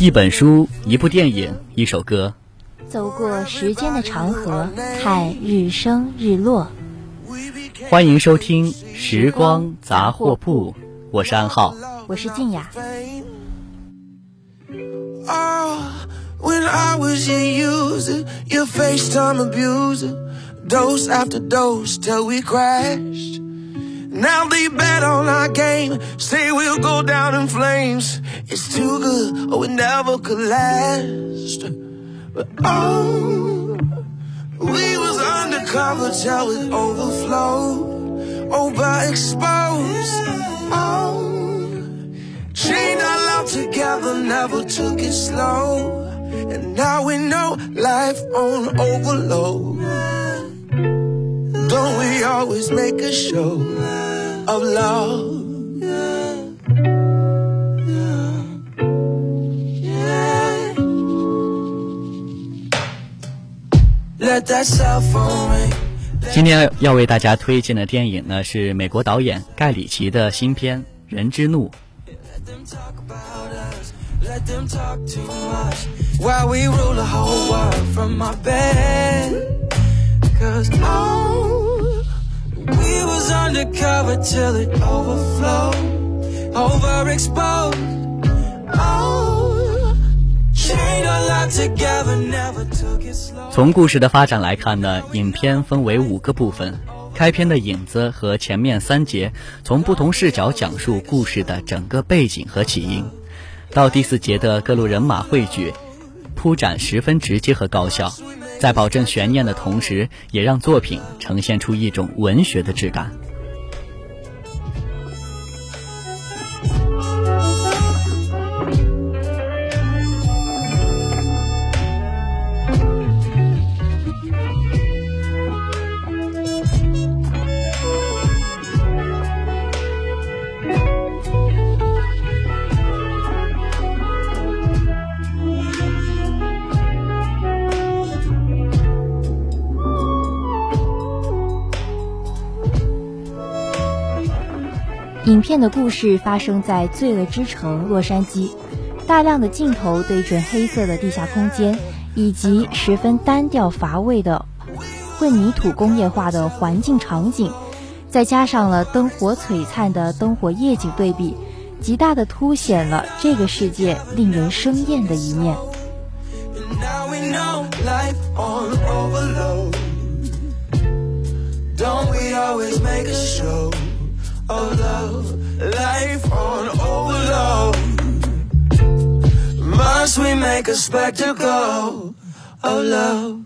一本书，一部电影，一首歌，走过时间的长河，看日升日落。欢迎收听《时光杂货铺》，我是安浩，我是静雅。Now they bet on our game, say we'll go down in flames. It's too good, or we never could last. But oh, we was undercover till it overflowed, overexposed. Oh, chained our love together, never took it slow. And now we know life on overload. Don't we always make a show? of love. Let that cell phone ring. 今天要为大家推荐的电影呢，是美国导演盖里奇的新片《人之怒》。We was undercover till it overflowed, overexposed. Oh, chained a lot together, never took it slow. 从故事的发展来看呢，影片分为五个部分。开篇的影子和前面三节从不同视角讲述故事的整个背景和起因，到第四节的各路人马汇聚，铺展十分直接和高效。在保证悬念的同时，也让作品呈现出一种文学的质感。影片的故事发生在罪恶之城洛杉矶，大量的镜头对准黑色的地下空间，以及十分单调乏味的混凝土工业化的环境场景，再加上了灯火璀璨的灯火夜景对比，极大的凸显了这个世界令人生厌的一面。Of love, life on overload. Must we make a spectacle of love?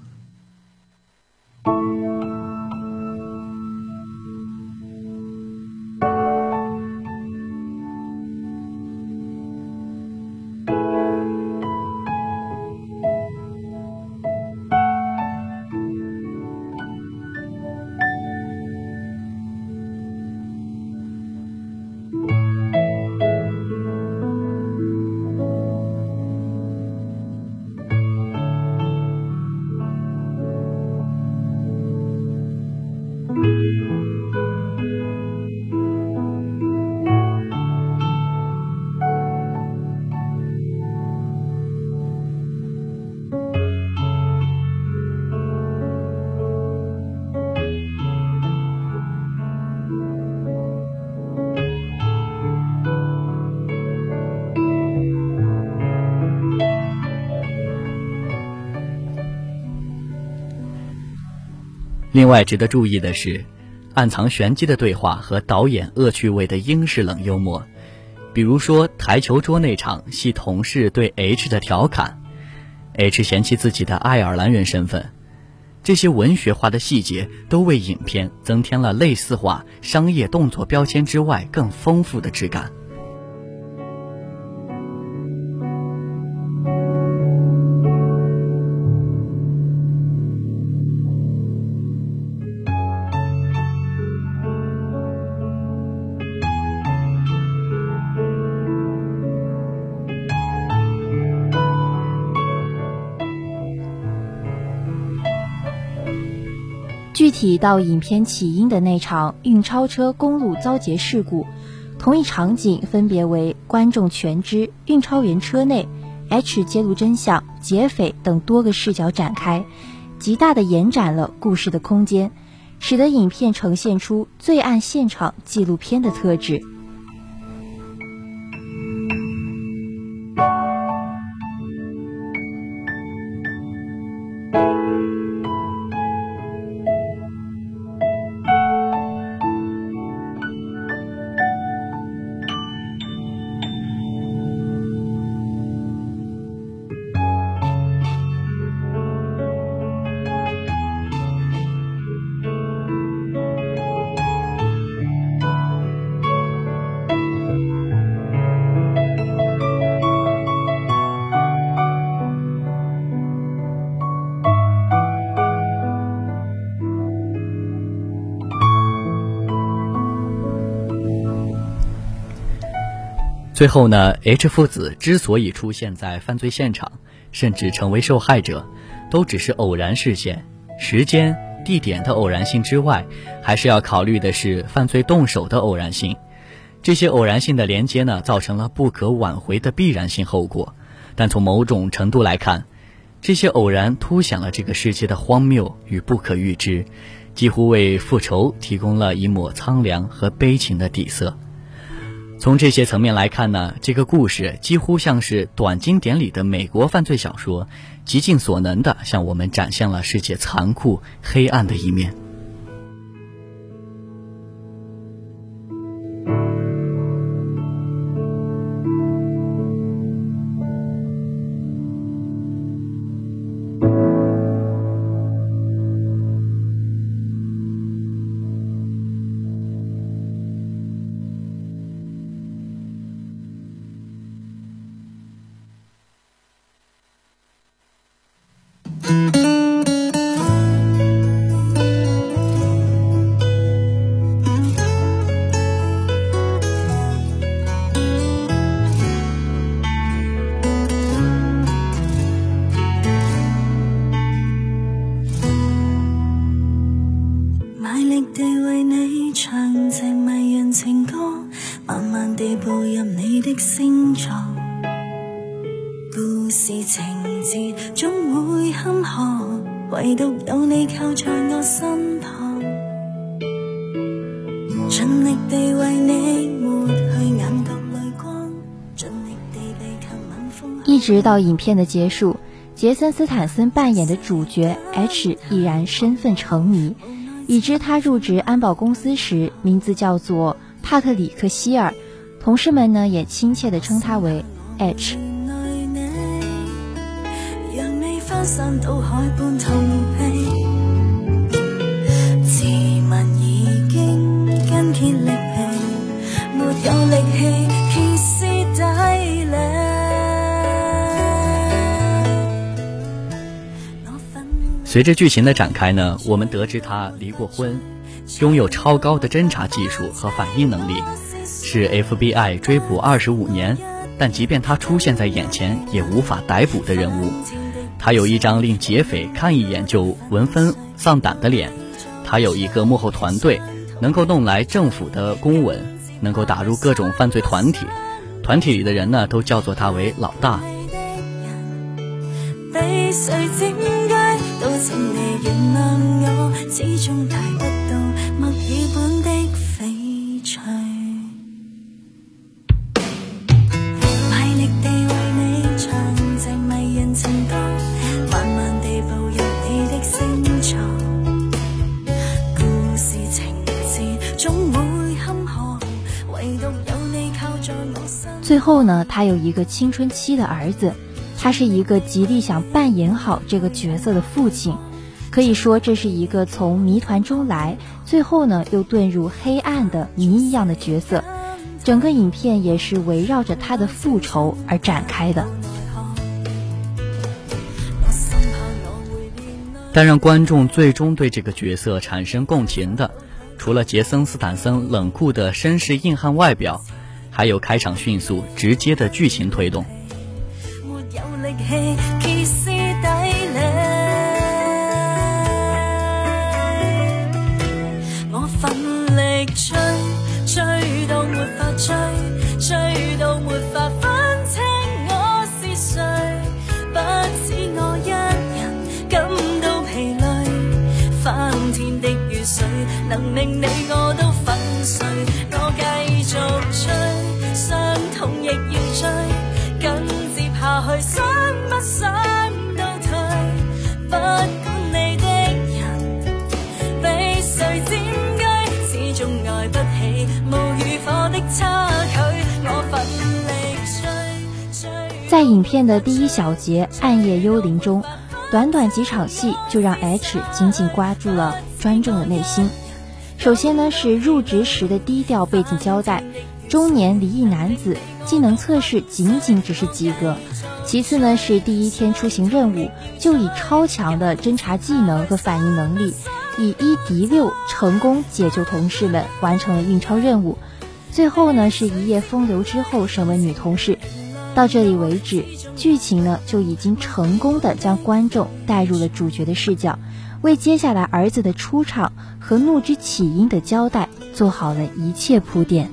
另外值得注意的是，暗藏玄机的对话和导演恶趣味的英式冷幽默，比如说台球桌那场系同事对 H 的调侃，H 嫌弃自己的爱尔兰人身份，这些文学化的细节都为影片增添了类似化商业动作标签之外更丰富的质感。具体到影片起因的那场运钞车公路遭劫事故，同一场景分别为观众全知、运钞员车内、H 揭露真相、劫匪等多个视角展开，极大的延展了故事的空间，使得影片呈现出罪案现场纪录片的特质。最后呢，H 父子之所以出现在犯罪现场，甚至成为受害者，都只是偶然事件，时间、地点的偶然性之外，还是要考虑的是犯罪动手的偶然性。这些偶然性的连接呢，造成了不可挽回的必然性后果。但从某种程度来看，这些偶然凸显了这个世界的荒谬与不可预知，几乎为复仇提供了一抹苍凉和悲情的底色。从这些层面来看呢，这个故事几乎像是短经典里的美国犯罪小说，极尽所能的向我们展现了世界残酷黑暗的一面。到影片的结束，杰森·斯坦森扮演的主角 H 依然身份成谜，已知他入职安保公司时名字叫做帕特里克·希尔，同事们呢也亲切地称他为 H。随着剧情的展开呢，我们得知他离过婚，拥有超高的侦查技术和反应能力，是 FBI 追捕二十五年，但即便他出现在眼前也无法逮捕的人物。他有一张令劫匪看一眼就闻风丧胆的脸，他有一个幕后团队，能够弄来政府的公文，能够打入各种犯罪团体，团体里的人呢都叫做他为老大。被谁原谅我，始终带不到墨尔本的翡翠。最后呢，他有一个青春期的儿子。他是一个极力想扮演好这个角色的父亲，可以说这是一个从谜团中来，最后呢又遁入黑暗的谜一样的角色。整个影片也是围绕着他的复仇而展开的。但让观众最终对这个角色产生共情的，除了杰森·斯坦森冷酷的绅士硬汉外表，还有开场迅速直接的剧情推动。有力气能令你我都粉碎。我继续追，伤痛亦要追，紧接下去想不想都退，不管你的人被谁占据，始终爱不起无与火的差距，我奋力追追。在影片的第一小节《暗夜幽灵》中，短短几场戏就让 H 紧紧刮住了观众的内心。首先呢是入职时的低调背景交代，中年离异男子，技能测试仅仅只是及格。其次呢是第一天出行任务，就以超强的侦查技能和反应能力，以一敌六成功解救同事们，完成了运钞任务。最后呢是一夜风流之后审问女同事。到这里为止，剧情呢就已经成功的将观众带入了主角的视角，为接下来儿子的出场和怒之起因的交代做好了一切铺垫。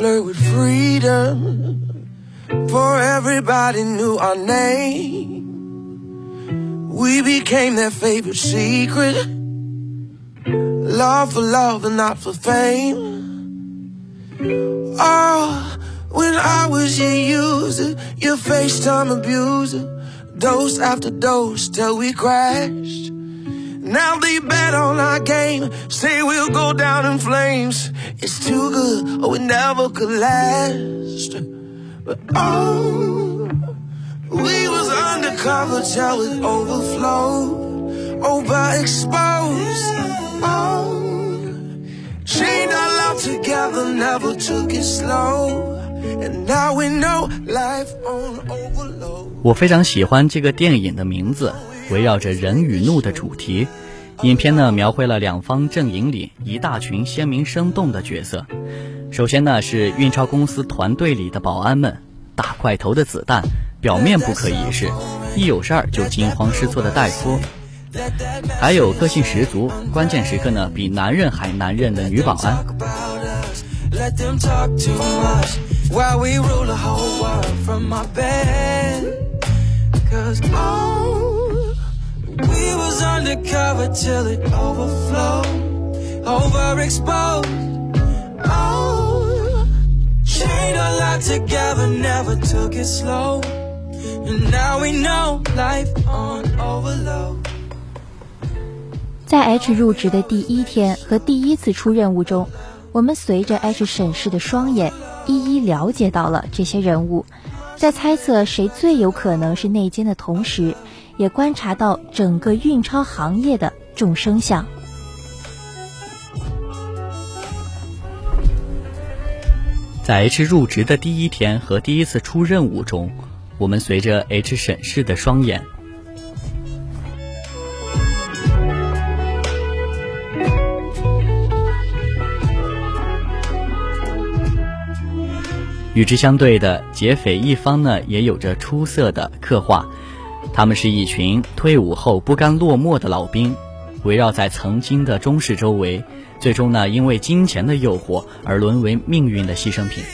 Flirt with freedom. For everybody knew our name. We became their favorite secret. Love for love and not for fame. Oh, when I was your user, your FaceTime abuser. Dose after dose till we crashed. Now they bet on our game, say we'll go down in flames. It's too good, or we never could last. But oh, we was undercover till it overflowed, overexposed. Oh, chained our love together, never took it slow. And now we know life on overload. 我非常喜欢这个电影的名字，围绕着人与怒的主题。 影片呢描绘了两方阵营里一大群鲜明生动的角色。首先呢是运钞公司团队里的保安们，大块头的子弹，表面不可一世，一有事儿就惊慌失措的戴夫。还有个性十足，关键时刻呢比男人还男人的女保安。We was undercover till it overflowed, overexposed. Oh, chained a lot together, never took it slow. And now we know life on overload. 在 H 入职的第一天和第一次出任务中，我们随着 H 审视的双眼，一一了解到了这些人物，在猜测谁最有可能是内奸的同时，也观察到整个运钞行业的众生相。在 H 入职的第一天和第一次出任务中，我们随着 H 审视的双眼，与之相对的劫匪一方呢，也有着出色的刻画。他们是一群退伍后不甘落寞的老兵，围绕在曾经的中士周围，最终呢，因为金钱的诱惑而沦为命运的牺牲品。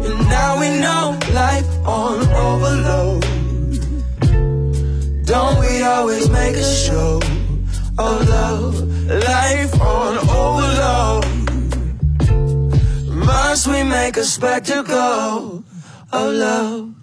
And now we know life on overload. Don't we always make a show of love? Life on overload. Must we make a spectacle of love?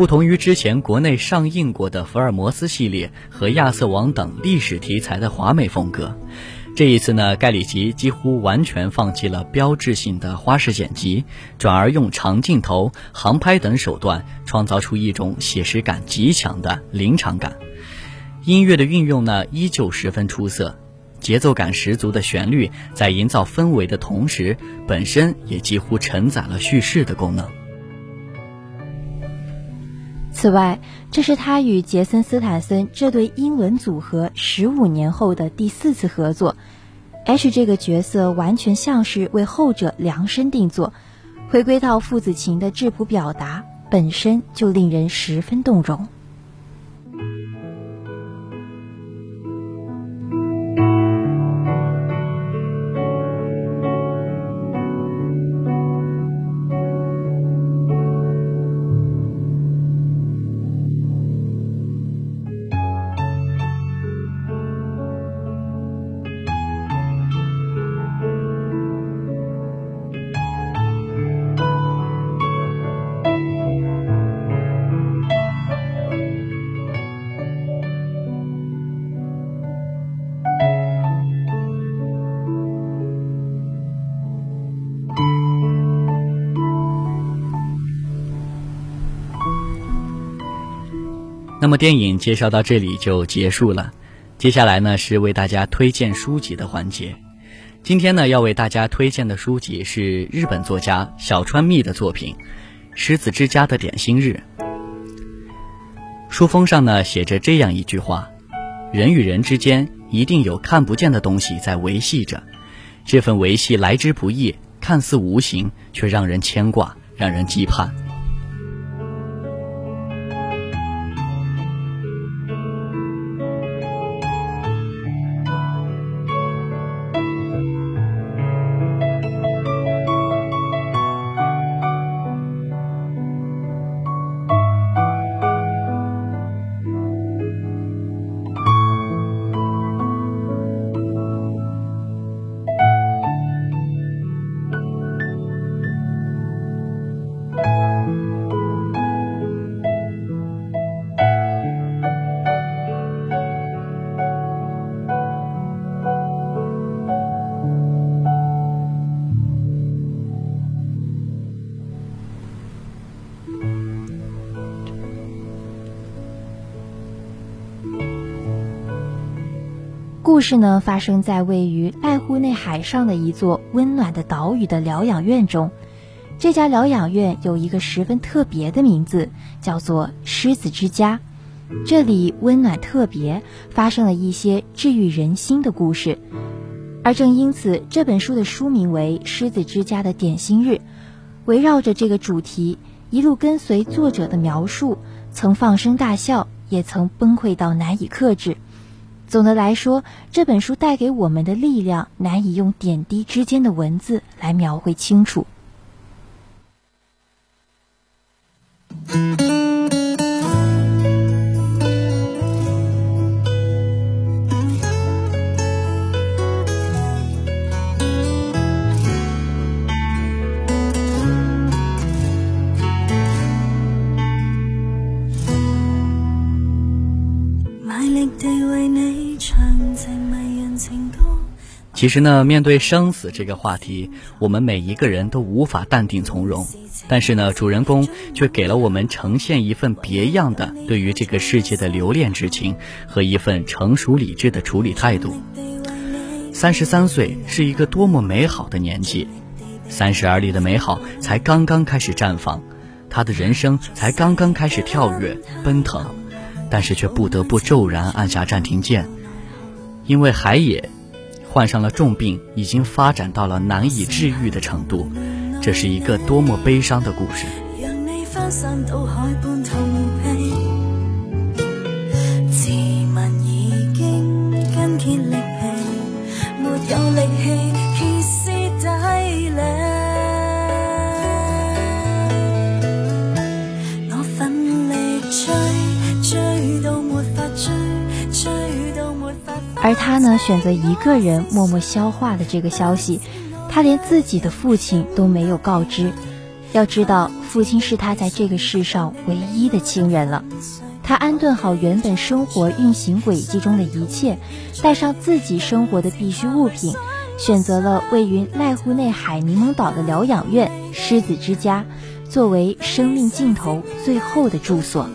不同于之前国内上映过的福尔摩斯系列和亚瑟王等历史题材的华美风格，这一次呢，盖里奇几乎完全放弃了标志性的花式剪辑，转而用长镜头、航拍等手段，创造出一种写实感极强的临场感。音乐的运用呢，依旧十分出色，节奏感十足的旋律在营造氛围的同时，本身也几乎承载了叙事的功能。此外，这是他与杰森·斯坦森这对英伦组合十五年后的第四次合作。H 这个角色完全像是为后者量身定做，回归到父子情的质朴表达，本身就令人十分动容。那么电影介绍到这里就结束了，接下来呢是为大家推荐书籍的环节。今天呢要为大家推荐的书籍是日本作家小川蜜的作品《狮子之家的点心日》。书封上呢写着这样一句话：人与人之间一定有看不见的东西在维系着，这份维系来之不易，看似无形，却让人牵挂，让人期盼。故事呢，发生在位于濑户内海上的一座温暖的岛屿的疗养院中。这家疗养院有一个十分特别的名字，叫做“狮子之家”。这里温暖特别，发生了一些治愈人心的故事。而正因此，这本书的书名为《狮子之家的点心日》，围绕着这个主题，一路跟随作者的描述，曾放声大笑，也曾崩溃到难以克制。总的来说，这本书带给我们的力量，难以用点滴之间的文字来描绘清楚。其实呢，面对生死这个话题，我们每一个人都无法淡定从容。但是呢，主人公却给了我们呈现一份别样的对于这个世界的留恋之情和一份成熟理智的处理态度。三十三岁是一个多么美好的年纪，三十而立的美好才刚刚开始绽放，他的人生才刚刚开始跳跃奔腾，但是却不得不骤然按下暂停键，因为海野。患上了重病，已经发展到了难以治愈的程度，这是一个多么悲伤的故事。而他呢，选择一个人默默消化了这个消息，他连自己的父亲都没有告知。要知道，父亲是他在这个世上唯一的亲人了。他安顿好原本生活运行轨迹中的一切，带上自己生活的必需物品，选择了位于濑户内海柠檬岛的疗养院——狮子之家，作为生命尽头最后的住所。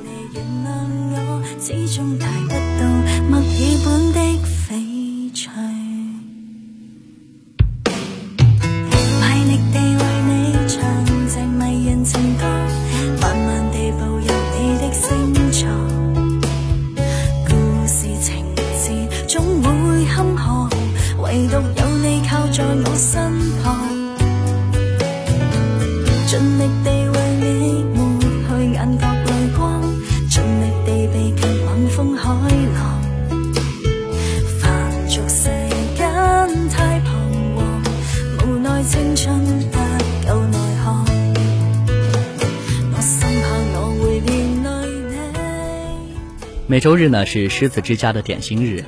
每周日呢是狮子之家的点心日，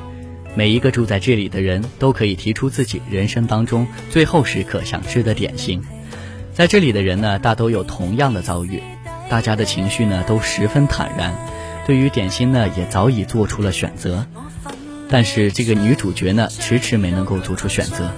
每一个住在这里的人都可以提出自己人生当中最后时刻想吃的点心。在这里的人呢，大都有同样的遭遇，大家的情绪呢都十分坦然，对于点心呢也早已做出了选择。但是这个女主角呢，迟迟没能够做出选择。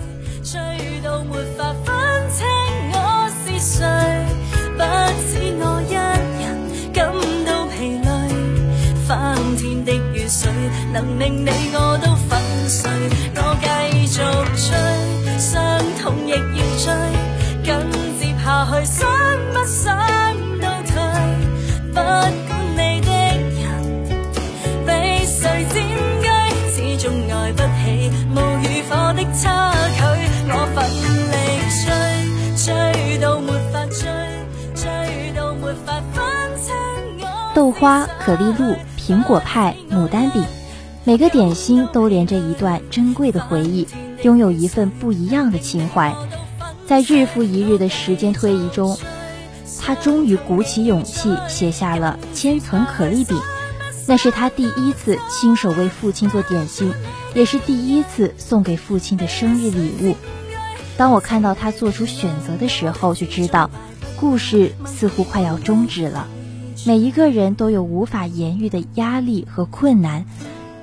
花、可丽露、苹果派、牡丹饼。每个点心都连着一段珍贵的回忆，拥有一份不一样的情怀。在日复一日的时间推移中，他终于鼓起勇气写下了千层可丽饼。那是他第一次亲手为父亲做点心，也是第一次送给父亲的生日礼物。当我看到他做出选择的时候，就知道故事似乎快要终止了。每一个人都有无法言喻的压力和困难。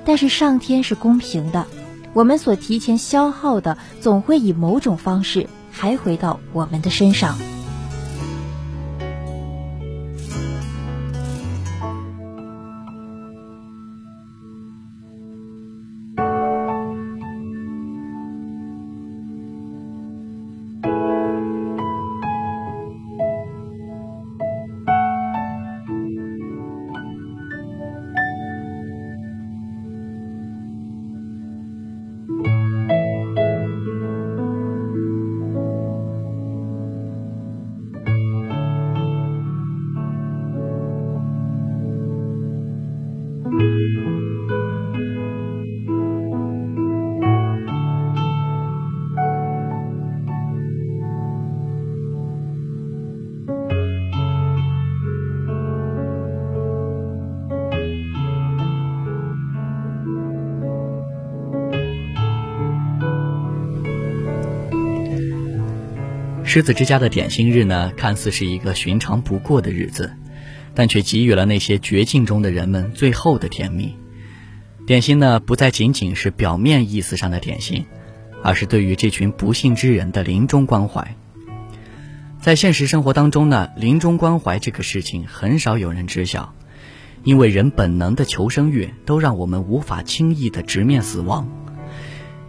但是上天是公平的，我们所提前消耗的，总会以某种方式还回到我们的身上。狮子之家的点心日呢，看似是一个寻常不过的日子，但却给予了那些绝境中的人们最后的甜蜜。点心呢，不再仅仅是表面意思上的点心，而是对于这群不幸之人的临终关怀。在现实生活当中呢，临终关怀这个事情很少有人知晓，因为人本能的求生欲都让我们无法轻易的直面死亡。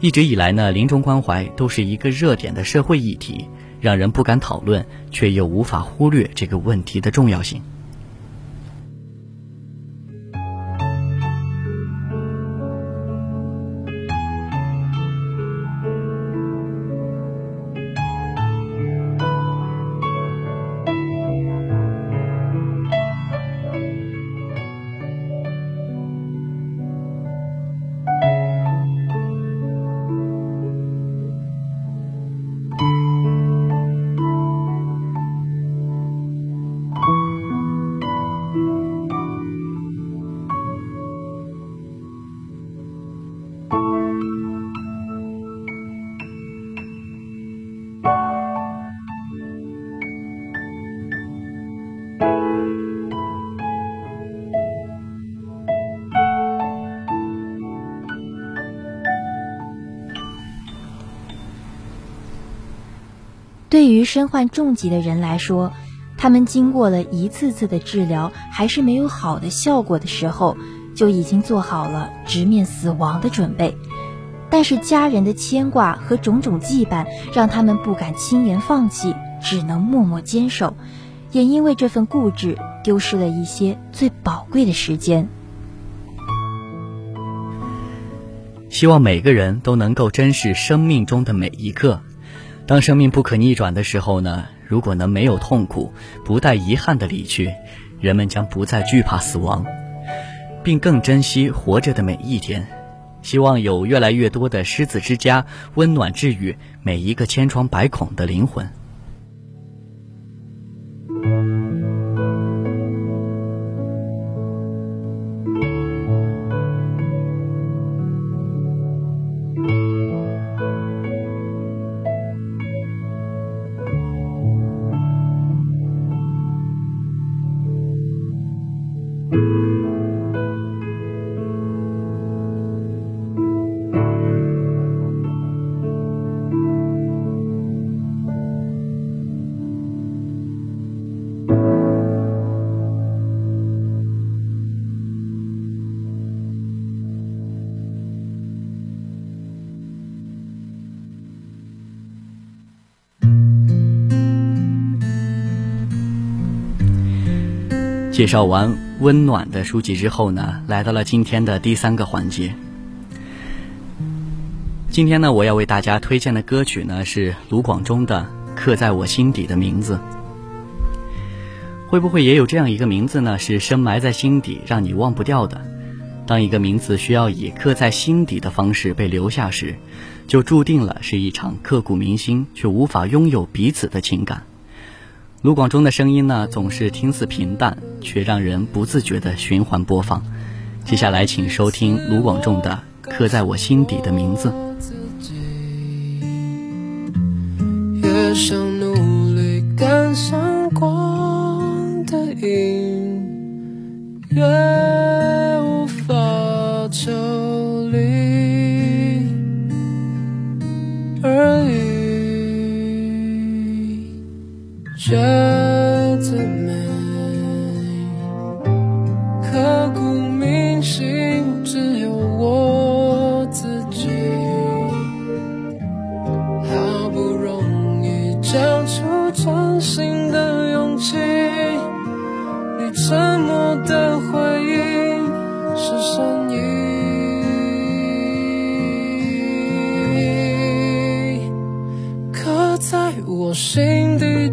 一直以来呢，临终关怀都是一个热点的社会议题。让人不敢讨论，却又无法忽略这个问题的重要性。对于身患重疾的人来说，他们经过了一次次的治疗，还是没有好的效果的时候，就已经做好了直面死亡的准备。但是家人的牵挂和种种羁绊，让他们不敢轻言放弃，只能默默坚守。也因为这份固执，丢失了一些最宝贵的时间。希望每个人都能够珍视生命中的每一刻。当生命不可逆转的时候呢？如果能没有痛苦，不带遗憾的离去，人们将不再惧怕死亡，并更珍惜活着的每一天。希望有越来越多的狮子之家，温暖治愈每一个千疮百孔的灵魂。介绍完温暖的书籍之后呢，来到了今天的第三个环节。今天呢，我要为大家推荐的歌曲呢是卢广仲的《刻在我心底的名字》。会不会也有这样一个名字呢？是深埋在心底，让你忘不掉的。当一个名字需要以刻在心底的方式被留下时，就注定了是一场刻骨铭心却无法拥有彼此的情感。卢广仲的声音呢，总是听似平淡，却让人不自觉的循环播放。接下来，请收听卢广仲的《刻在我心底的名字》。越想努力赶上光的影，越无法抽离而已。觉得美，刻骨铭心，只有我自己。好不容易交出真心的勇气，你沉默的回应是善意，刻在我心。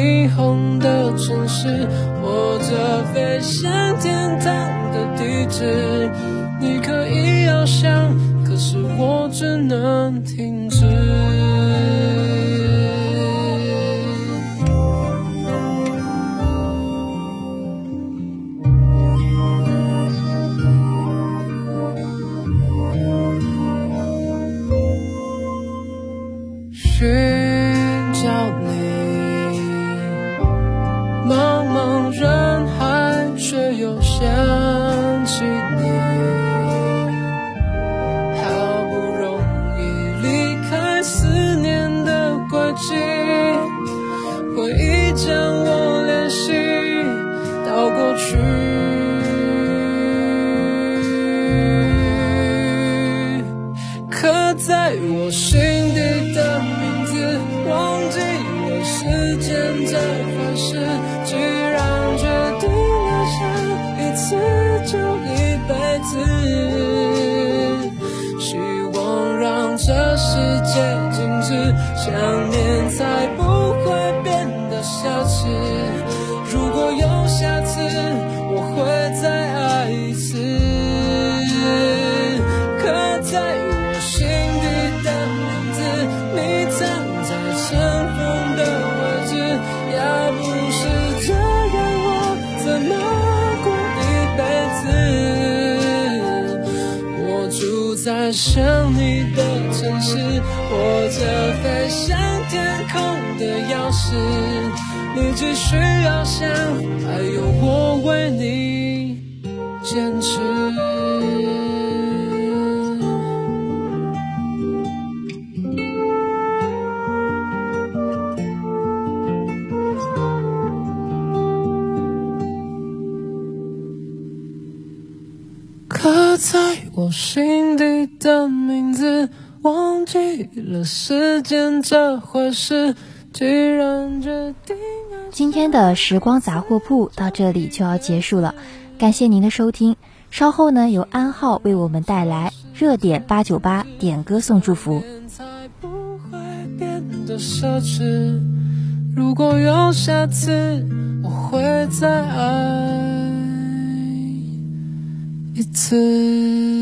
霓虹的城市，或者飞向天堂的地址。你可以翱翔，可是我只能停止。子希望让这世界静止想念才的钥匙，你只需要想，还有我为你坚持。刻在我心底的名字，忘记了时间这回事。既然决定今天的时光杂货铺到这里就要结束了，感谢您的收听。稍后呢，由安浩为我们带来热点八九八点歌送祝福。如果有下次，我会再爱一次。